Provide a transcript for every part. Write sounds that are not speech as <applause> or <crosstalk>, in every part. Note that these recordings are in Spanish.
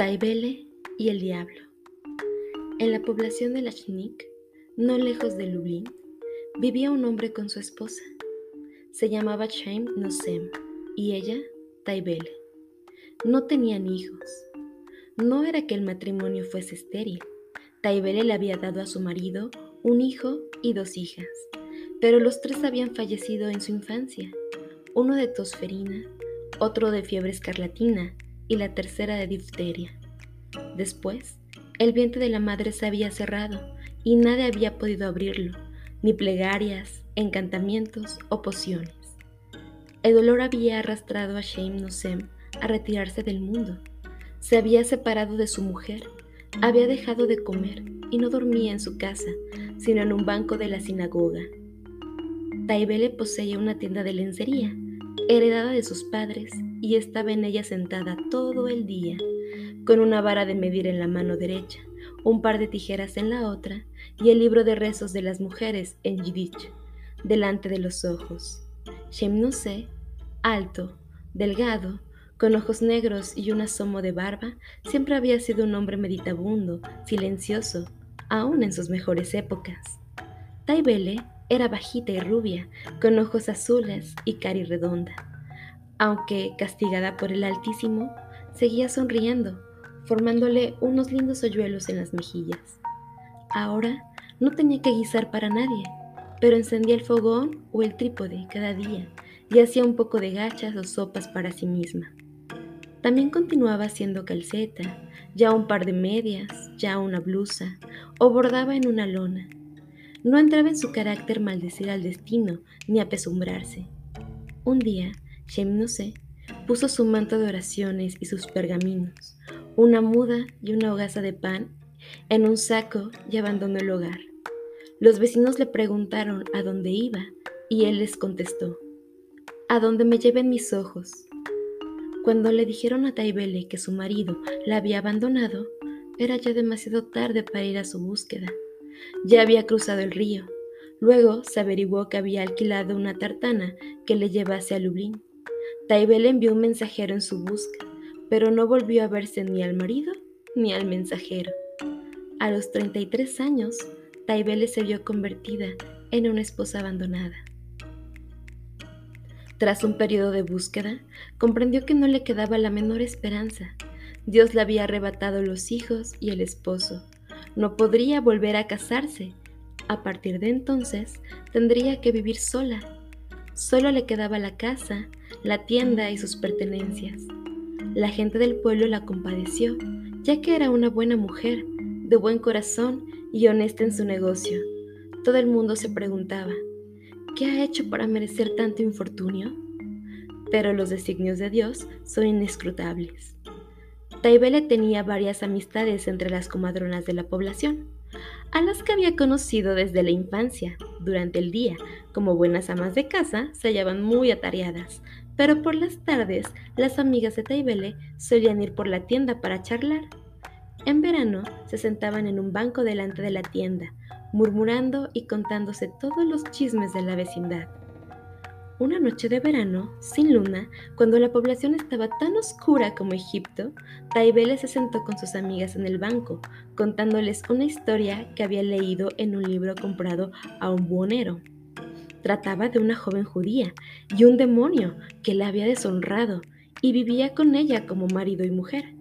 Taibele y el diablo. En la población de Lachnik, no lejos de Lublin, vivía un hombre con su esposa. Se llamaba Chaim Nosem y ella Taibele. No tenían hijos. No era que el matrimonio fuese estéril. Taibele le había dado a su marido un hijo y dos hijas, pero los tres habían fallecido en su infancia, uno de tosferina, otro de fiebre escarlatina y la tercera de difteria. Después, el vientre de la madre se había cerrado y nadie había podido abrirlo, ni plegarias, encantamientos o pociones. El dolor había arrastrado a Shem Nosem a retirarse del mundo. Se había separado de su mujer, había dejado de comer y no dormía en su casa, sino en un banco de la sinagoga. Taibele poseía una tienda de lencería, heredada de sus padres, y estaba en ella sentada todo el día, con una vara de medir en la mano derecha, un par de tijeras en la otra y el libro de rezos de las mujeres en Yiddish, delante de los ojos. Shemnuse, alto, delgado, con ojos negros y un asomo de barba, siempre había sido un hombre meditabundo, silencioso, aún en sus mejores épocas. Taibele era bajita y rubia, con ojos azules y cari redonda. Aunque castigada por el Altísimo, seguía sonriendo, formándole unos lindos hoyuelos en las mejillas. Ahora no tenía que guisar para nadie, pero encendía el fogón o el trípode cada día y hacía un poco de gachas o sopas para sí misma. También continuaba haciendo calceta, ya un par de medias, ya una blusa, o bordaba en una lona. No entraba en su carácter maldecir al destino ni apesumbrarse. Un día, Shemnose puso su manto de oraciones y sus pergaminos, una muda y una hogaza de pan en un saco y abandonó el hogar. Los vecinos le preguntaron a dónde iba y él les contestó, a dónde me lleven mis ojos. Cuando le dijeron a Taibele que su marido la había abandonado, era ya demasiado tarde para ir a su búsqueda. Ya había cruzado el río. Luego se averiguó que había alquilado una tartana que le llevase a Lublin. Taibele envió un mensajero en su busca, pero no volvió a verse ni al marido ni al mensajero. A los 33 años, Taibele se vio convertida en una esposa abandonada. Tras un periodo de búsqueda, comprendió que no le quedaba la menor esperanza. Dios le había arrebatado los hijos y el esposo. No podría volver a casarse. A partir de entonces, tendría que vivir sola. Solo le quedaba la casa, la tienda y sus pertenencias. La gente del pueblo la compadeció, ya que era una buena mujer, de buen corazón y honesta en su negocio. Todo el mundo se preguntaba, ¿Qué ha hecho para merecer tanto infortunio? Pero los designios de Dios son inescrutables. Taibele tenía varias amistades entre las comadronas de la población, a las que había conocido desde la infancia. Durante el día, como buenas amas de casa, se hallaban muy atareadas, pero por las tardes las amigas de Taibele solían ir por la tienda para charlar. En verano se sentaban en un banco delante de la tienda, murmurando y contándose todos los chismes de la vecindad. Una noche de verano, sin luna, cuando la población estaba tan oscura como Egipto, Taibele se sentó con sus amigas en el banco, contándoles una historia que había leído en un libro comprado a un buhonero. Trataba de una joven judía y un demonio que la había deshonrado y vivía con ella como marido y mujer.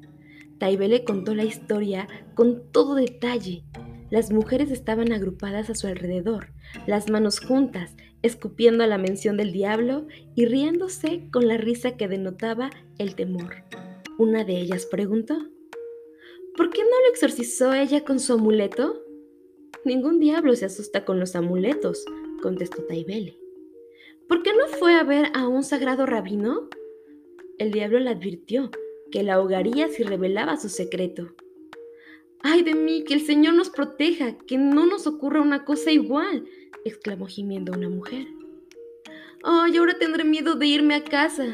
Taibele contó la historia con todo detalle las mujeres estaban agrupadas a su alrededor, las manos juntas, escupiendo a la mención del diablo y riéndose con la risa que denotaba el temor. Una de ellas preguntó, ¿por qué no lo exorcizó ella con su amuleto? Ningún diablo se asusta con los amuletos, contestó Taibele. ¿Por qué no fue a ver a un sagrado rabino? El diablo le advirtió que la ahogaría si revelaba su secreto. ¡Ay de mí, que el Señor nos proteja, que no nos ocurra una cosa igual! exclamó gimiendo una mujer. ¡Ay, ahora tendré miedo de irme a casa!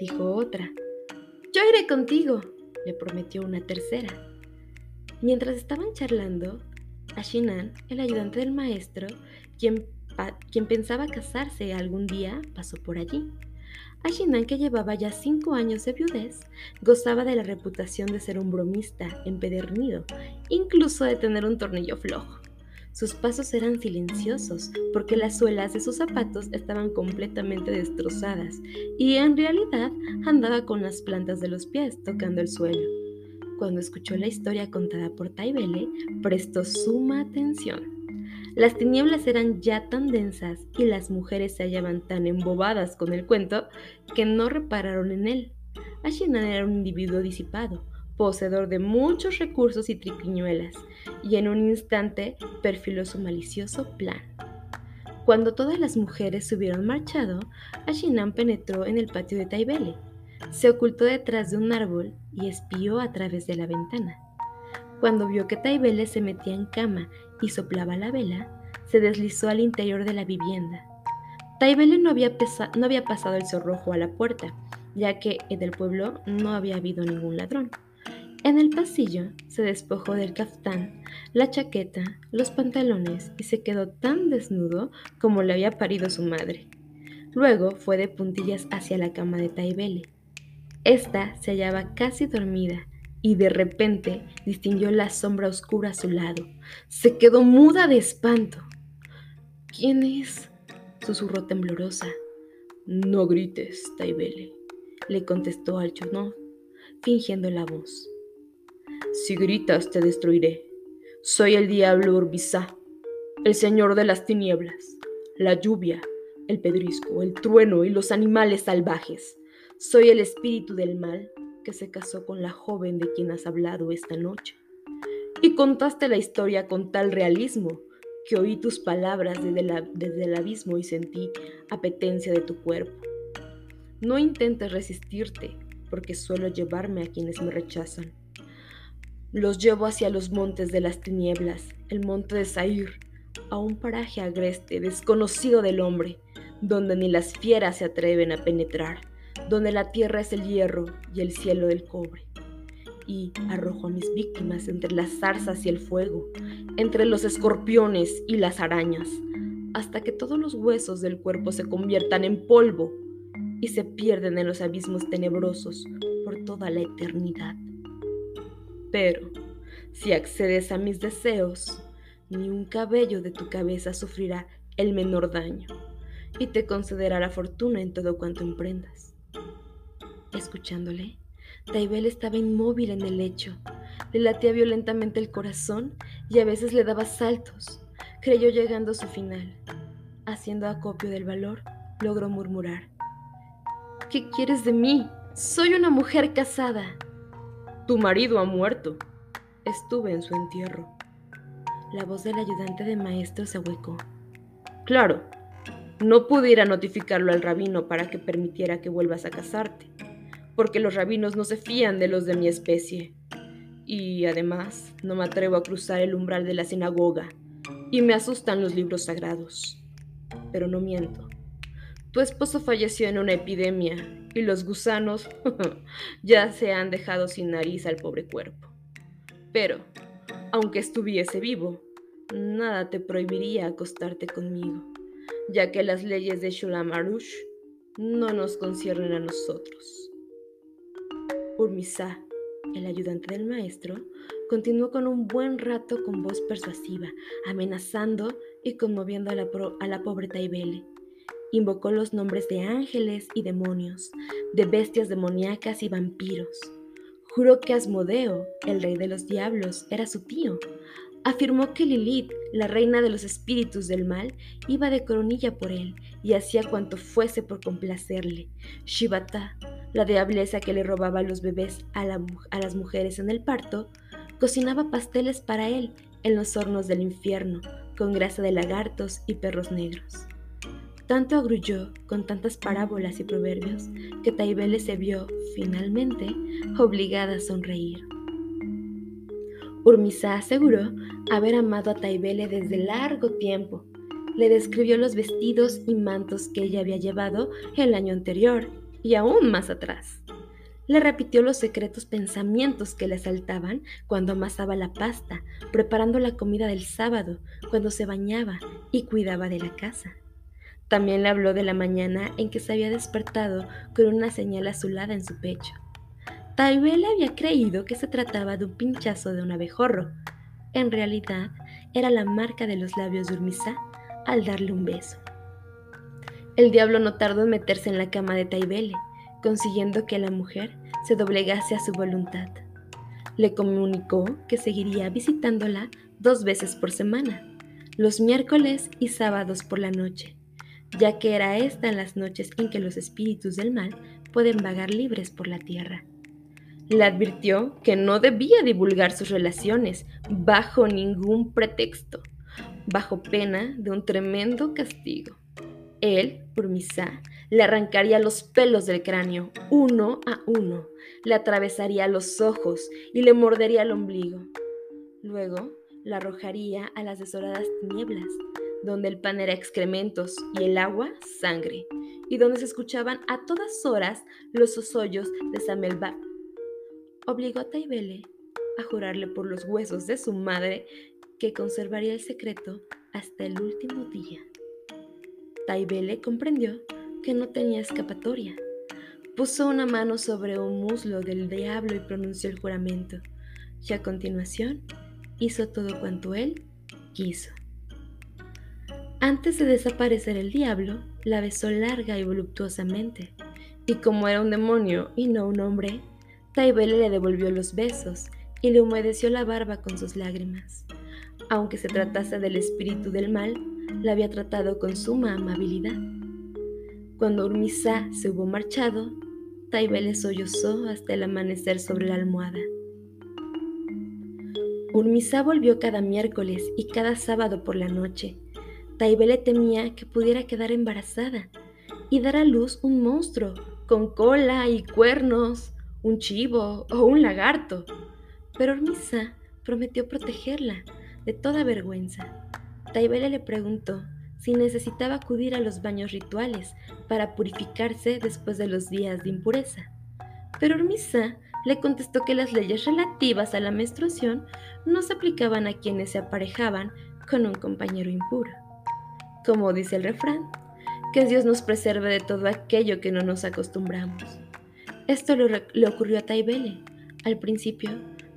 dijo otra. Yo iré contigo, le prometió una tercera. Mientras estaban charlando, Ashinan, el ayudante del maestro, quien, quien pensaba casarse algún día, pasó por allí. Ashinan, que llevaba ya cinco años de viudez, gozaba de la reputación de ser un bromista empedernido, incluso de tener un tornillo flojo. Sus pasos eran silenciosos porque las suelas de sus zapatos estaban completamente destrozadas y en realidad andaba con las plantas de los pies tocando el suelo. Cuando escuchó la historia contada por Taibele, prestó suma atención. Las tinieblas eran ya tan densas y las mujeres se hallaban tan embobadas con el cuento que no repararon en él. Ashinan era un individuo disipado, poseedor de muchos recursos y triquiñuelas, y en un instante perfiló su malicioso plan. Cuando todas las mujeres se hubieron marchado, Ashinan penetró en el patio de Taibele. Se ocultó detrás de un árbol y espió a través de la ventana. Cuando vio que Taibele se metía en cama y soplaba la vela, se deslizó al interior de la vivienda. Taibele no había, no había pasado el cerrojo a la puerta, ya que en el pueblo no había habido ningún ladrón. En el pasillo se despojó del caftán, la chaqueta, los pantalones y se quedó tan desnudo como le había parido su madre. Luego fue de puntillas hacia la cama de Taibele. Esta se hallaba casi dormida y de repente distinguió la sombra oscura a su lado. Se quedó muda de espanto. ¿Quién es? susurró temblorosa. No grites, Taibele, le contestó Alchonov, fingiendo la voz. Si gritas te destruiré. Soy el diablo Urbizá, el señor de las tinieblas, la lluvia, el pedrisco, el trueno y los animales salvajes. Soy el espíritu del mal que se casó con la joven de quien has hablado esta noche. Y contaste la historia con tal realismo que oí tus palabras desde, desde el abismo y sentí apetencia de tu cuerpo. No intentes resistirte, porque suelo llevarme a quienes me rechazan. Los llevo hacia los montes de las tinieblas, el monte de Sair, a un paraje agreste, desconocido del hombre, donde ni las fieras se atreven a penetrar, donde la tierra es el hierro y el cielo del cobre. Y arrojo a mis víctimas entre las zarzas y el fuego, entre los escorpiones y las arañas, hasta que todos los huesos del cuerpo se conviertan en polvo y se pierden en los abismos tenebrosos por toda la eternidad. Pero, si accedes a mis deseos, ni un cabello de tu cabeza sufrirá el menor daño, y te concederá la fortuna en todo cuanto emprendas. Escuchándole, Taibel estaba inmóvil en el lecho. Le latía violentamente el corazón y a veces le daba saltos. Creyó llegando a su final. Haciendo acopio del valor, logró murmurar. ¿Qué quieres de mí? Soy una mujer casada. Tu marido ha muerto. Estuve en su entierro. La voz del ayudante de maestro se huecó. Claro, no pudiera notificarlo al rabino para que permitiera que vuelvas a casarte, porque los rabinos no se fían de los de mi especie. Y además, no me atrevo a cruzar el umbral de la sinagoga, y me asustan los libros sagrados. Pero no miento. Tu esposo falleció en una epidemia y los gusanos <laughs> ya se han dejado sin nariz al pobre cuerpo. Pero, aunque estuviese vivo, nada te prohibiría acostarte conmigo, ya que las leyes de Shulam Arush no nos conciernen a nosotros. Urmisa, el ayudante del maestro, continuó con un buen rato con voz persuasiva, amenazando y conmoviendo a la, a la pobre Taibele invocó los nombres de ángeles y demonios, de bestias demoníacas y vampiros. Juró que Asmodeo, el rey de los diablos, era su tío. Afirmó que Lilith, la reina de los espíritus del mal, iba de coronilla por él y hacía cuanto fuese por complacerle. Shivata, la diableza que le robaba los bebés a, a las mujeres en el parto, cocinaba pasteles para él en los hornos del infierno, con grasa de lagartos y perros negros. Tanto agrulló con tantas parábolas y proverbios que Taibele se vio, finalmente, obligada a sonreír. Urmisa aseguró haber amado a Taibele desde largo tiempo. Le describió los vestidos y mantos que ella había llevado el año anterior y aún más atrás. Le repitió los secretos pensamientos que le asaltaban cuando amasaba la pasta, preparando la comida del sábado, cuando se bañaba y cuidaba de la casa. También le habló de la mañana en que se había despertado con una señal azulada en su pecho. Taibele había creído que se trataba de un pinchazo de un abejorro. En realidad, era la marca de los labios de Urmisa al darle un beso. El diablo no tardó en meterse en la cama de Taibele, consiguiendo que la mujer se doblegase a su voluntad. Le comunicó que seguiría visitándola dos veces por semana, los miércoles y sábados por la noche, ya que era esta en las noches en que los espíritus del mal pueden vagar libres por la tierra. Le advirtió que no debía divulgar sus relaciones bajo ningún pretexto, bajo pena de un tremendo castigo. Él, Urmisa, le arrancaría los pelos del cráneo, uno a uno, le atravesaría los ojos y le mordería el ombligo. Luego la arrojaría a las desoladas tinieblas, donde el pan era excrementos y el agua sangre, y donde se escuchaban a todas horas los sosollos de Samelbab. Obligó a Taibele a jurarle por los huesos de su madre que conservaría el secreto hasta el último día. Taibele comprendió que no tenía escapatoria. Puso una mano sobre un muslo del diablo y pronunció el juramento, y a continuación hizo todo cuanto él quiso. Antes de desaparecer el diablo, la besó larga y voluptuosamente, y como era un demonio y no un hombre, Taibele le devolvió los besos y le humedeció la barba con sus lágrimas. Aunque se tratase del espíritu del mal, la había tratado con suma amabilidad. Cuando Urmisa se hubo marchado, Taibele sollozó hasta el amanecer sobre la almohada. Urmisa volvió cada miércoles y cada sábado por la noche. Taibele temía que pudiera quedar embarazada y dar a luz un monstruo con cola y cuernos, un chivo o un lagarto. Pero Urmisa prometió protegerla de toda vergüenza. Taibele le preguntó si necesitaba acudir a los baños rituales para purificarse después de los días de impureza. Pero Urmisa le contestó que las leyes relativas a la menstruación no se aplicaban a quienes se aparejaban con un compañero impuro. Como dice el refrán, que Dios nos preserve de todo aquello que no nos acostumbramos. Esto le, ocurrió a Taibele. Al principio,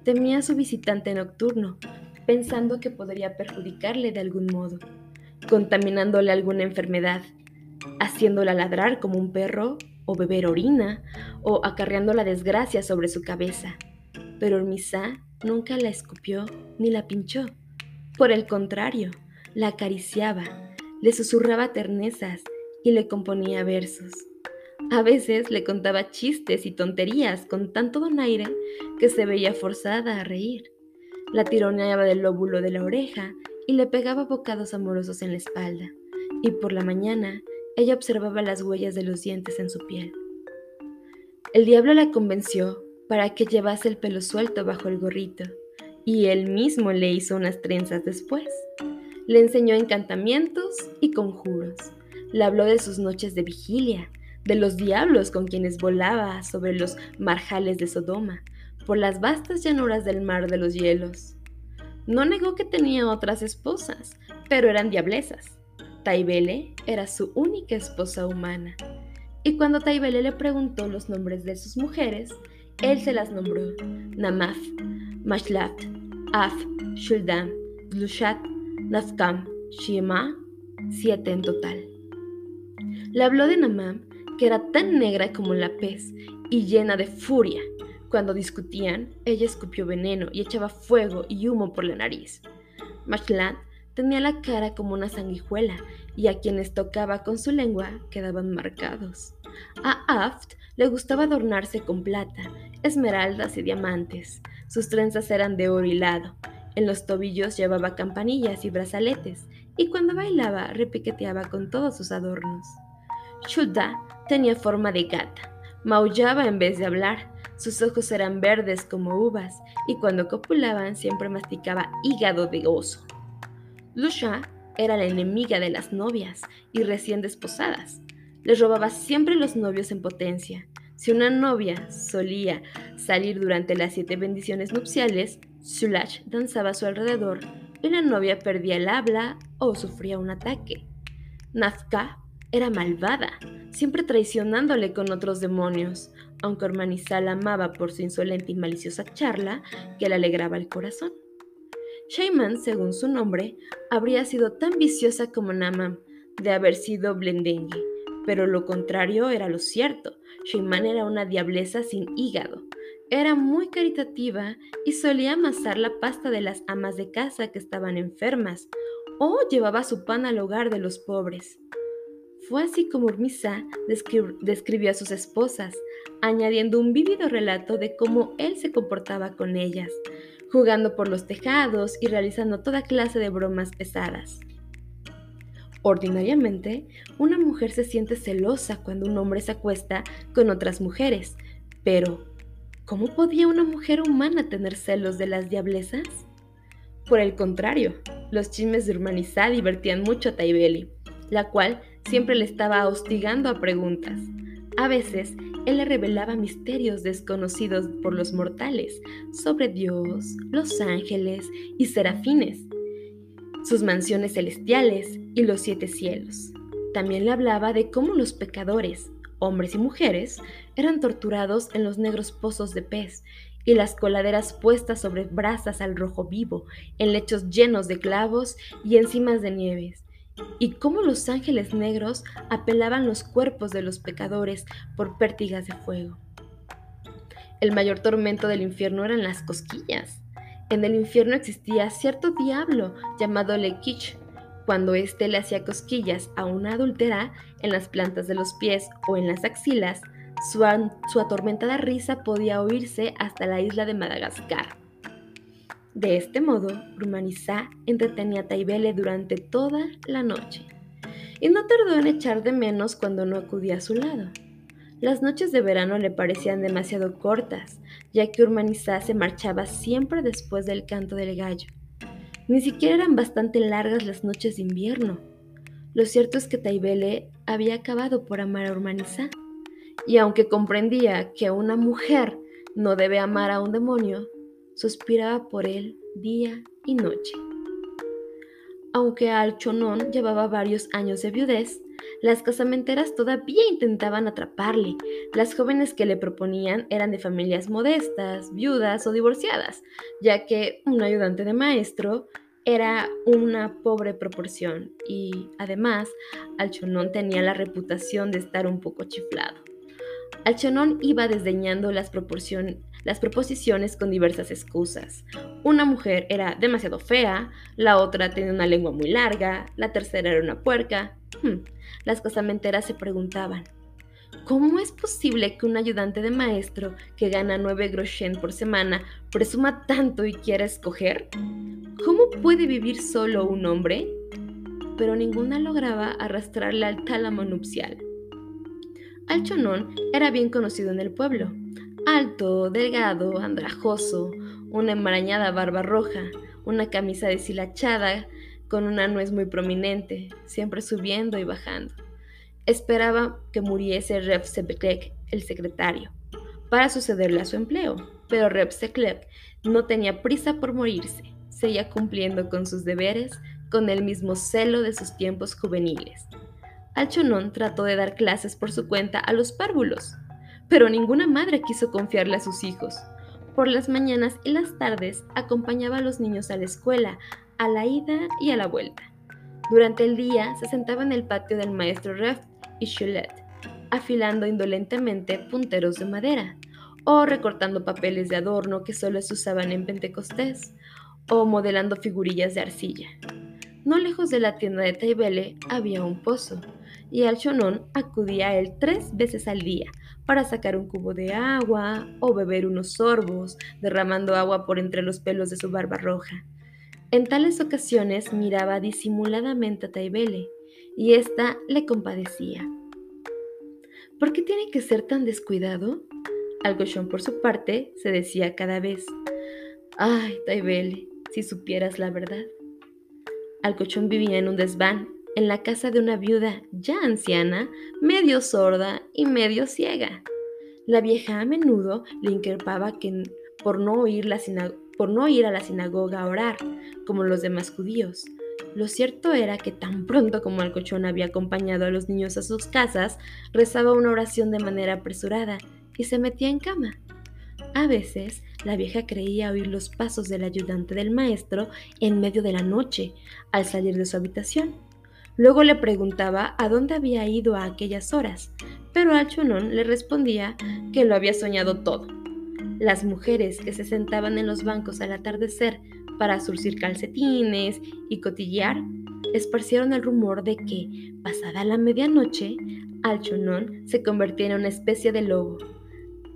temía a su visitante nocturno, pensando que podría perjudicarle de algún modo, contaminándole alguna enfermedad, haciéndola ladrar como un perro o beber orina, o acarreando la desgracia sobre su cabeza. Pero Ormizá nunca la escupió ni la pinchó. Por el contrario, la acariciaba, le susurraba ternezas y le componía versos. A veces le contaba chistes y tonterías con tanto donaire que se veía forzada a reír. La tironeaba del lóbulo de la oreja y le pegaba bocados amorosos en la espalda. Y por la mañana ella observaba las huellas de los dientes en su piel. El diablo la convenció para que llevase el pelo suelto bajo el gorrito, y él mismo le hizo unas trenzas después. Le enseñó encantamientos y conjuros. Le habló de sus noches de vigilia, de los diablos con quienes volaba sobre los marjales de Sodoma, por las vastas llanuras del mar de los hielos. No negó que tenía otras esposas, pero eran diablesas Taibele era su única esposa humana. Y cuando Taibele le preguntó los nombres de sus mujeres, él se las nombró Namaf, Mashlat, Af, Shuldam, Lushat, Nafkam, Shima, siete en total. Le habló de Namam, que era tan negra como la pez y llena de furia. Cuando discutían, ella escupió veneno y echaba fuego y humo por la nariz. Mashlat Tenía la cara como una sanguijuela y a quienes tocaba con su lengua quedaban marcados. A Aft le gustaba adornarse con plata, esmeraldas y diamantes. Sus trenzas eran de oro hilado. En los tobillos llevaba campanillas y brazaletes, y cuando bailaba repiqueteaba con todos sus adornos. Shuda tenía forma de gata, maullaba en vez de hablar, sus ojos eran verdes como uvas, y cuando copulaban siempre masticaba hígado de oso. Lusha era la enemiga de las novias y recién desposadas. Les robaba siempre los novios en potencia. Si una novia solía salir durante las siete bendiciones nupciales, Sulach danzaba a su alrededor y la novia perdía el habla o sufría un ataque. Nazca era malvada, siempre traicionándole con otros demonios, aunque Ormanizá la amaba por su insolente y maliciosa charla que le alegraba el corazón. Shayman, según su nombre, habría sido tan viciosa como Namam de haber sido blendengue, pero lo contrario era lo cierto. Shayman era una diableza sin hígado. Era muy caritativa y solía amasar la pasta de las amas de casa que estaban enfermas, o llevaba su pan al hogar de los pobres. Fue así como Urmisa describió a sus esposas, añadiendo un vívido relato de cómo él se comportaba con ellas, jugando por los tejados y realizando toda clase de bromas pesadas. Ordinariamente, una mujer se siente celosa cuando un hombre se acuesta con otras mujeres, pero ¿cómo podía una mujer humana tener celos de las diablezas? Por el contrario, los chismes de Urmanizá divertían mucho a Taibeli, la cual siempre le estaba hostigando a preguntas. A veces, él le revelaba misterios desconocidos por los mortales sobre Dios, los ángeles y serafines, sus mansiones celestiales y los siete cielos. También le hablaba de cómo los pecadores, hombres y mujeres, eran torturados en los negros pozos de pez y las coladeras puestas sobre brasas al rojo vivo, en lechos llenos de clavos y encimas de nieves, y cómo los ángeles negros apelaban los cuerpos de los pecadores por pértigas de fuego. El mayor tormento del infierno eran las cosquillas. En el infierno existía cierto diablo llamado Lekich. Cuando éste le hacía cosquillas a una adúltera en las plantas de los pies o en las axilas, su, su atormentada risa podía oírse hasta la isla de Madagascar. De este modo, Urmanizá entretenía a Taibele durante toda la noche, y no tardó en echar de menos cuando no acudía a su lado. Las noches de verano le parecían demasiado cortas, ya que Urmanizá se marchaba siempre después del canto del gallo. Ni siquiera eran bastante largas las noches de invierno. Lo cierto es que Taibele había acabado por amar a Urmanizá, y aunque comprendía que una mujer no debe amar a un demonio, suspiraba por él día y noche. Aunque Alchonón llevaba varios años de viudez, las casamenteras todavía intentaban atraparle. Las jóvenes que le proponían eran de familias modestas, viudas o divorciadas, ya que un ayudante de maestro era una pobre proporción y además Alchonón tenía la reputación de estar un poco chiflado. Alchonón iba desdeñando las, las proposiciones con diversas excusas. Una mujer era demasiado fea, la otra tenía una lengua muy larga, la tercera era una puerca. Hmm, las casamenteras se preguntaban, ¿cómo es posible que un ayudante de maestro que gana nueve groschen por semana presuma tanto y quiera escoger? ¿Cómo puede vivir solo un hombre? Pero ninguna lograba arrastrarle al tálamo nupcial. Alchonón era bien conocido en el pueblo. Alto, delgado, andrajoso, una enmarañada barba roja, una camisa deshilachada con una nuez muy prominente, siempre subiendo y bajando. Esperaba que muriese Reb el secretario, para sucederle a su empleo, pero Reb no tenía prisa por morirse, seguía cumpliendo con sus deberes con el mismo celo de sus tiempos juveniles. Alchonón trató de dar clases por su cuenta a los párvulos, pero ninguna madre quiso confiarle a sus hijos. Por las mañanas y las tardes acompañaba a los niños a la escuela, a la ida y a la vuelta. Durante el día se sentaba en el patio del maestro Ref y Chulet, afilando indolentemente punteros de madera, o recortando papeles de adorno que solo se usaban en Pentecostés, o modelando figurillas de arcilla. No lejos de la tienda de Taibele había un pozo, y Alchonón acudía a él tres veces al día para sacar un cubo de agua o beber unos sorbos, derramando agua por entre los pelos de su barba roja. En tales ocasiones miraba disimuladamente a Taibele y ésta le compadecía. ¿Por qué tiene que ser tan descuidado? Algochón, por su parte, se decía cada vez: Ay, Taibele, si supieras la verdad. Alcochón vivía en un desván en la casa de una viuda ya anciana, medio sorda y medio ciega. La vieja a menudo le increpaba que por no, ir por no ir a la sinagoga a orar, como los demás judíos, Lo cierto era que tan pronto como Alcochón había acompañado a los niños a sus casas, rezaba una oración de manera apresurada y se metía en cama. A veces, la vieja creía oír los pasos del ayudante del maestro en medio de la noche al salir de su habitación. Luego le preguntaba a dónde había ido a aquellas horas, pero Alchonón le respondía que lo había soñado todo. Las mujeres que se sentaban en los bancos al atardecer para surcir calcetines y cotillear, esparcieron el rumor de que, pasada la medianoche, Alchonón se convertía en una especie de lobo.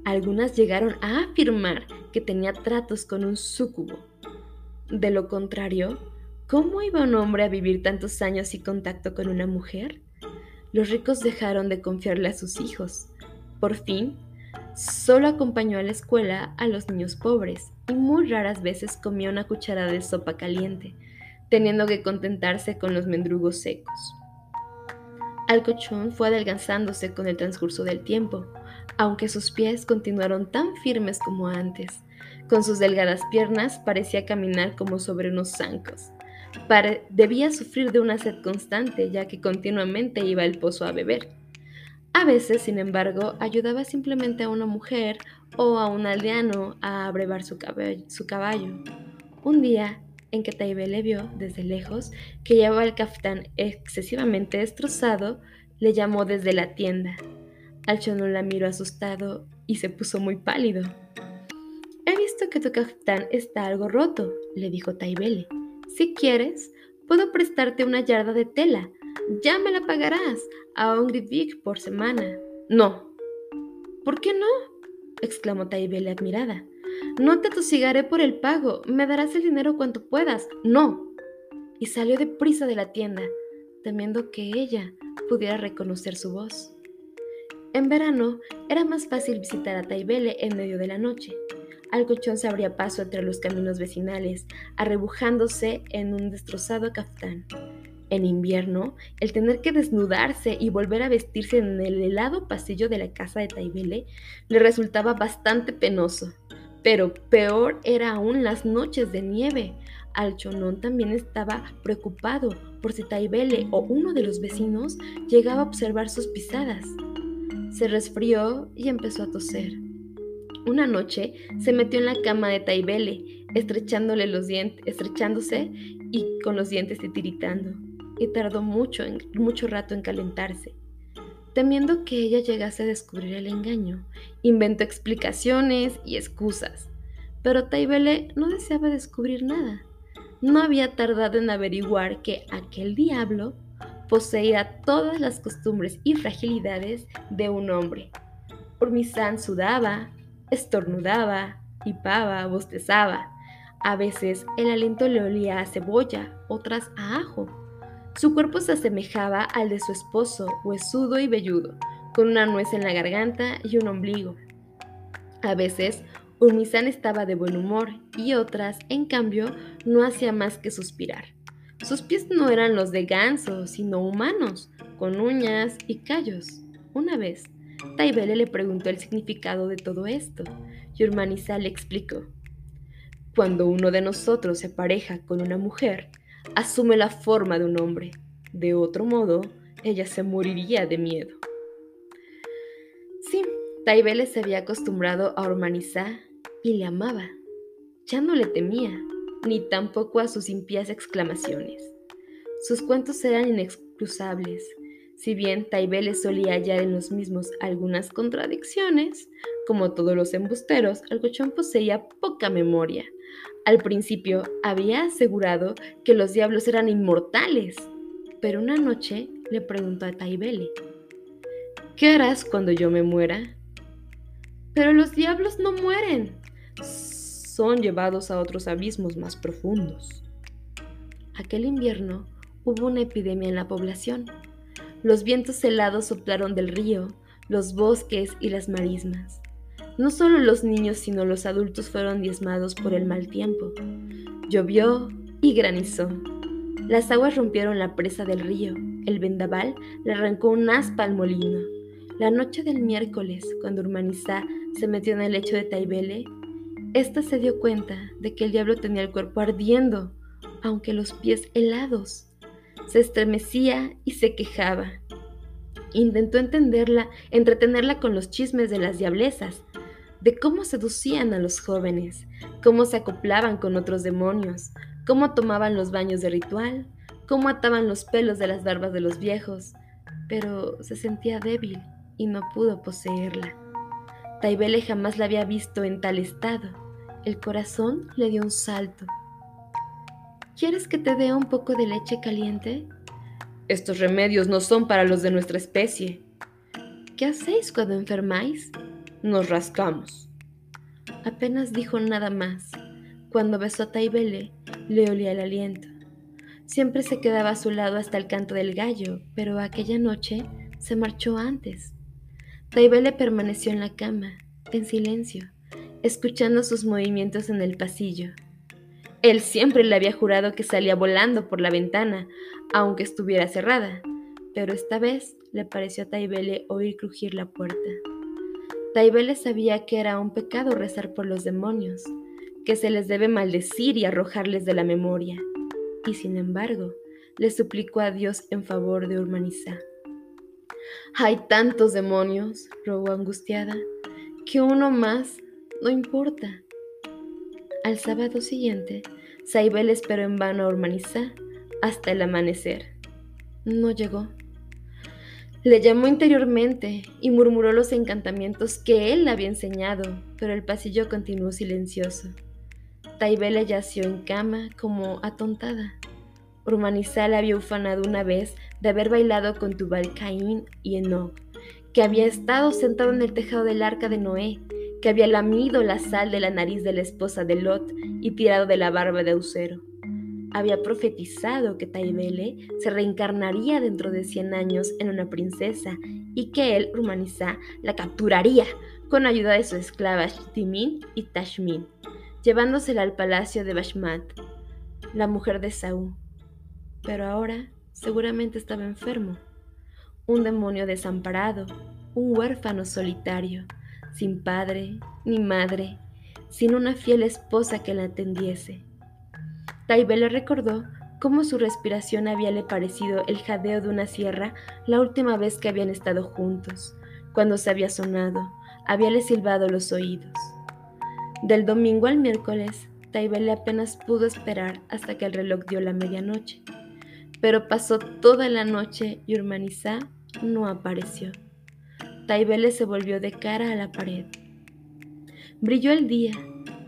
Algunas llegaron a afirmar que tenía tratos con un súcubo. De lo contrario, ¿cómo iba un hombre a vivir tantos años sin contacto con una mujer? Los ricos dejaron de confiarle a sus hijos. Por fin, solo acompañó a la escuela a los niños pobres y muy raras veces comía una cucharada de sopa caliente, teniendo que contentarse con los mendrugos secos. Alcochón fue adelgazándose con el transcurso del tiempo, aunque sus pies continuaron tan firmes como antes. Con sus delgadas piernas parecía caminar como sobre unos zancos. Debía sufrir de una sed constante, ya que continuamente iba al pozo a beber. A veces, sin embargo, ayudaba simplemente a una mujer o a un aldeano a abrevar su caballo. Un día en que Taibe le vio desde lejos que llevaba el caftán excesivamente destrozado, le llamó desde la tienda. Alchonón la miró asustado y se puso muy pálido. He visto que tu caftán está algo roto, le dijo Taibele. Si quieres, puedo prestarte una yarda de tela. Ya me la pagarás a un grivik por semana. No. ¿Por qué no? exclamó Taibele admirada. No te tosigaré por el pago. Me darás el dinero cuanto puedas. No. Y salió deprisa de la tienda, temiendo que ella pudiera reconocer su voz. En verano era más fácil visitar a Taibele en medio de la noche. Alcochón se abría paso entre los caminos vecinales, arrebujándose en un destrozado caftán. En invierno, el tener que desnudarse y volver a vestirse en el helado pasillo de la casa de Taibele le resultaba bastante penoso. Pero peor era aún las noches de nieve. Alchonón también estaba preocupado por si Taibele o uno de los vecinos llegaba a observar sus pisadas. Se resfrió y empezó a toser. Una noche se metió en la cama de Taibele, estrechándole los dientes, estrechándose y con los dientes titiritando, y tardó mucho, mucho rato en calentarse. Temiendo que ella llegase a descubrir el engaño, inventó explicaciones y excusas. Pero Taibele no deseaba descubrir nada. No había tardado en averiguar que aquel diablo poseía todas las costumbres y fragilidades de un hombre. Urmizán sudaba, estornudaba, hipaba, bostezaba. A veces el aliento le olía a cebolla, otras a ajo. Su cuerpo se asemejaba al de su esposo, huesudo y velludo, con una nuez en la garganta y un ombligo. A veces, Urmizán estaba de buen humor y otras, en cambio, no hacía más que suspirar. Sus pies no eran los de ganso, sino humanos, con uñas y callos. Una vez, Taibele le preguntó el significado de todo esto y Urmaniza le explicó. Cuando uno de nosotros se pareja con una mujer, asume la forma de un hombre. De otro modo, ella se moriría de miedo. Sí, Taibele se había acostumbrado a Ormanizá y le amaba. Ya no le temía, ni tampoco a sus impías exclamaciones. Sus cuentos eran inexcusables. Si bien Taibele solía hallar en los mismos algunas contradicciones, como todos los embusteros, el cochón poseía poca memoria al principio había asegurado que los diablos eran inmortales, pero una noche le preguntó a Taibele, ¿qué harás cuando yo me muera? Pero los diablos no mueren, son llevados a otros abismos más profundos. Aquel invierno hubo una epidemia en la población. Los vientos helados soplaron del río, los bosques y las marismas. No solo los niños, sino los adultos fueron diezmados por el mal tiempo. Llovió y granizó. Las aguas rompieron la presa del río. El vendaval le arrancó un aspa al molino. La noche del miércoles, cuando Urmanizá se metió en el lecho de Taibele, ésta se dio cuenta de que el diablo tenía el cuerpo ardiendo. aunque los pies helados. Se estremecía y se quejaba. Intentó entenderla, entretenerla con los chismes de las diablezas, de cómo seducían a los jóvenes, cómo se acoplaban con otros demonios, cómo tomaban los baños de ritual, cómo ataban los pelos de las barbas de los viejos, pero se sentía débil y no pudo poseerla. Taibele jamás la había visto en tal estado. El corazón le dio un salto. ¿Quieres que te dé un poco de leche caliente? Estos remedios no son para los de nuestra especie. ¿Qué hacéis cuando enfermáis? Nos rascamos. Apenas dijo nada más. Cuando besó a Taibele, le olía el aliento. Siempre se quedaba a su lado hasta el canto del gallo, pero aquella noche se marchó antes. Taibele permaneció en la cama, en silencio, escuchando sus movimientos en el pasillo. Él siempre le había jurado que salía volando por la ventana, aunque estuviera cerrada, pero esta vez le pareció a Taibele oír crujir la puerta. Taibele sabía que era un pecado rezar por los demonios, que se les debe maldecir y arrojarles de la memoria, y sin embargo, le suplicó a Dios en favor de Urmanizá. Hay tantos demonios, rogó angustiada, que uno más no importa. Al sábado siguiente, Saibel esperó en vano a Urmanizá hasta el amanecer. No llegó. Le llamó interiormente y murmuró los encantamientos que él le había enseñado, pero el pasillo continuó silencioso. Taibele yació en cama como atontada. Urmanizá le había ufanado una vez de haber bailado con Tubal Caín y Enoch, que había estado sentado en el tejado del arca de Noé que había lamido la sal de la nariz de la esposa de Lot y tirado de la barba de Ausero. Había profetizado que Taibele se reencarnaría dentro de 100 años en una princesa y que él, Rumanizá, la capturaría con ayuda de su esclava Timin y Tashmin, llevándosela al palacio de Bashmat, la mujer de Saúl. Pero ahora seguramente estaba enfermo, un demonio desamparado, un huérfano solitario sin padre ni madre, sin una fiel esposa que la atendiese. Taibe le recordó cómo su respiración había le parecido el jadeo de una sierra la última vez que habían estado juntos, cuando se había sonado, habíale silbado los oídos. Del domingo al miércoles, Taibele apenas pudo esperar hasta que el reloj dio la medianoche, pero pasó toda la noche y Urmanizá no apareció. Taibele se volvió de cara a la pared. Brilló el día,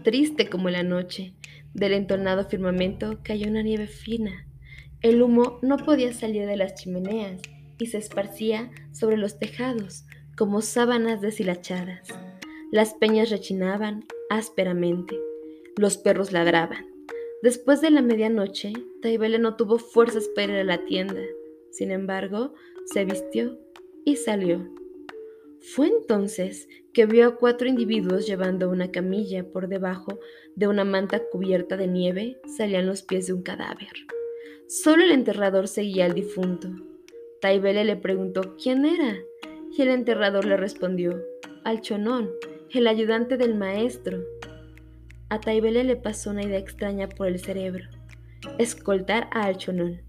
triste como la noche. Del entonado firmamento cayó una nieve fina. El humo no podía salir de las chimeneas y se esparcía sobre los tejados como sábanas deshilachadas. Las peñas rechinaban ásperamente. Los perros ladraban. Después de la medianoche, Taibele no tuvo fuerzas para ir a la tienda. Sin embargo, se vistió y salió. Fue entonces que vio a cuatro individuos llevando una camilla por debajo de una manta cubierta de nieve, salían los pies de un cadáver. Solo el enterrador seguía al difunto. Taibele le preguntó quién era, y el enterrador le respondió, Alchonón, el ayudante del maestro. A Taibele le pasó una idea extraña por el cerebro, escoltar a Alchonón,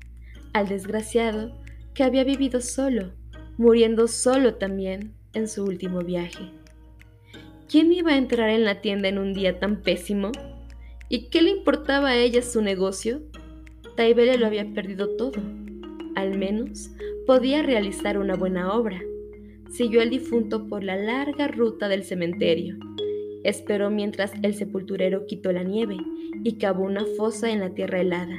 al desgraciado que había vivido solo, muriendo solo también en su último viaje. ¿Quién iba a entrar en la tienda en un día tan pésimo? ¿Y qué le importaba a ella su negocio? Taibele lo había perdido todo. Al menos podía realizar una buena obra. Siguió al difunto por la larga ruta del cementerio. Esperó mientras el sepulturero quitó la nieve y cavó una fosa en la tierra helada.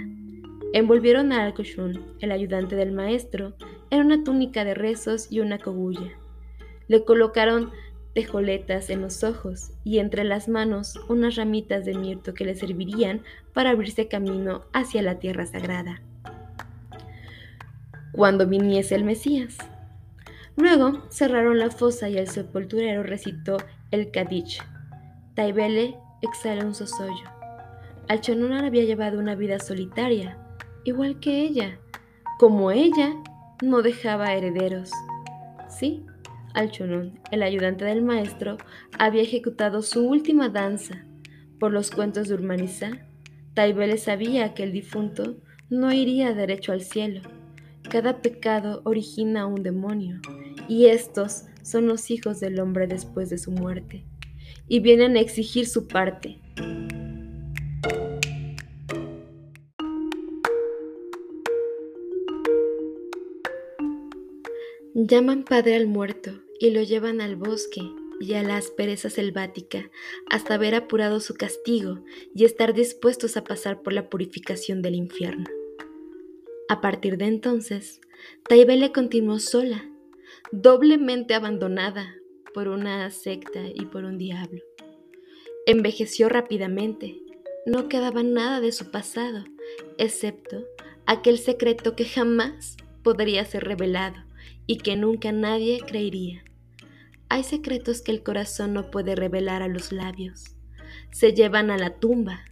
Envolvieron a Alcoshun, el ayudante del maestro, en una túnica de rezos y una cogulla. Le colocaron tejoletas en los ojos y entre las manos unas ramitas de mirto que le servirían para abrirse camino hacia la tierra sagrada. Cuando viniese el Mesías. Luego cerraron la fosa y el sepulturero recitó el Kadich. Taibele exhaló un sosollo. Alchonunar había llevado una vida solitaria, igual que ella. Como ella, no dejaba herederos. Sí, Alchonón, el ayudante del maestro, había ejecutado su última danza. Por los cuentos de Urmanizá, Taibele sabía que el difunto no iría derecho al cielo. Cada pecado origina un demonio, y estos son los hijos del hombre después de su muerte, y vienen a exigir su parte. Llaman padre al muerto y lo llevan al bosque y a la aspereza selvática hasta haber apurado su castigo y estar dispuestos a pasar por la purificación del infierno. A partir de entonces, Taibele continuó sola, doblemente abandonada por una secta y por un diablo. Envejeció rápidamente, no quedaba nada de su pasado, excepto aquel secreto que jamás podría ser revelado y que nunca nadie creería. Hay secretos que el corazón no puede revelar a los labios. Se llevan a la tumba.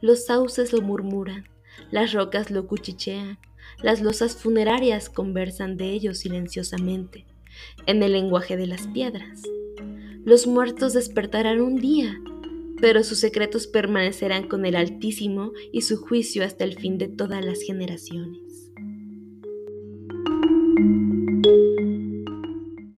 Los sauces lo murmuran, las rocas lo cuchichean, las losas funerarias conversan de ellos silenciosamente, en el lenguaje de las piedras. Los muertos despertarán un día, pero sus secretos permanecerán con el Altísimo y su juicio hasta el fin de todas las generaciones.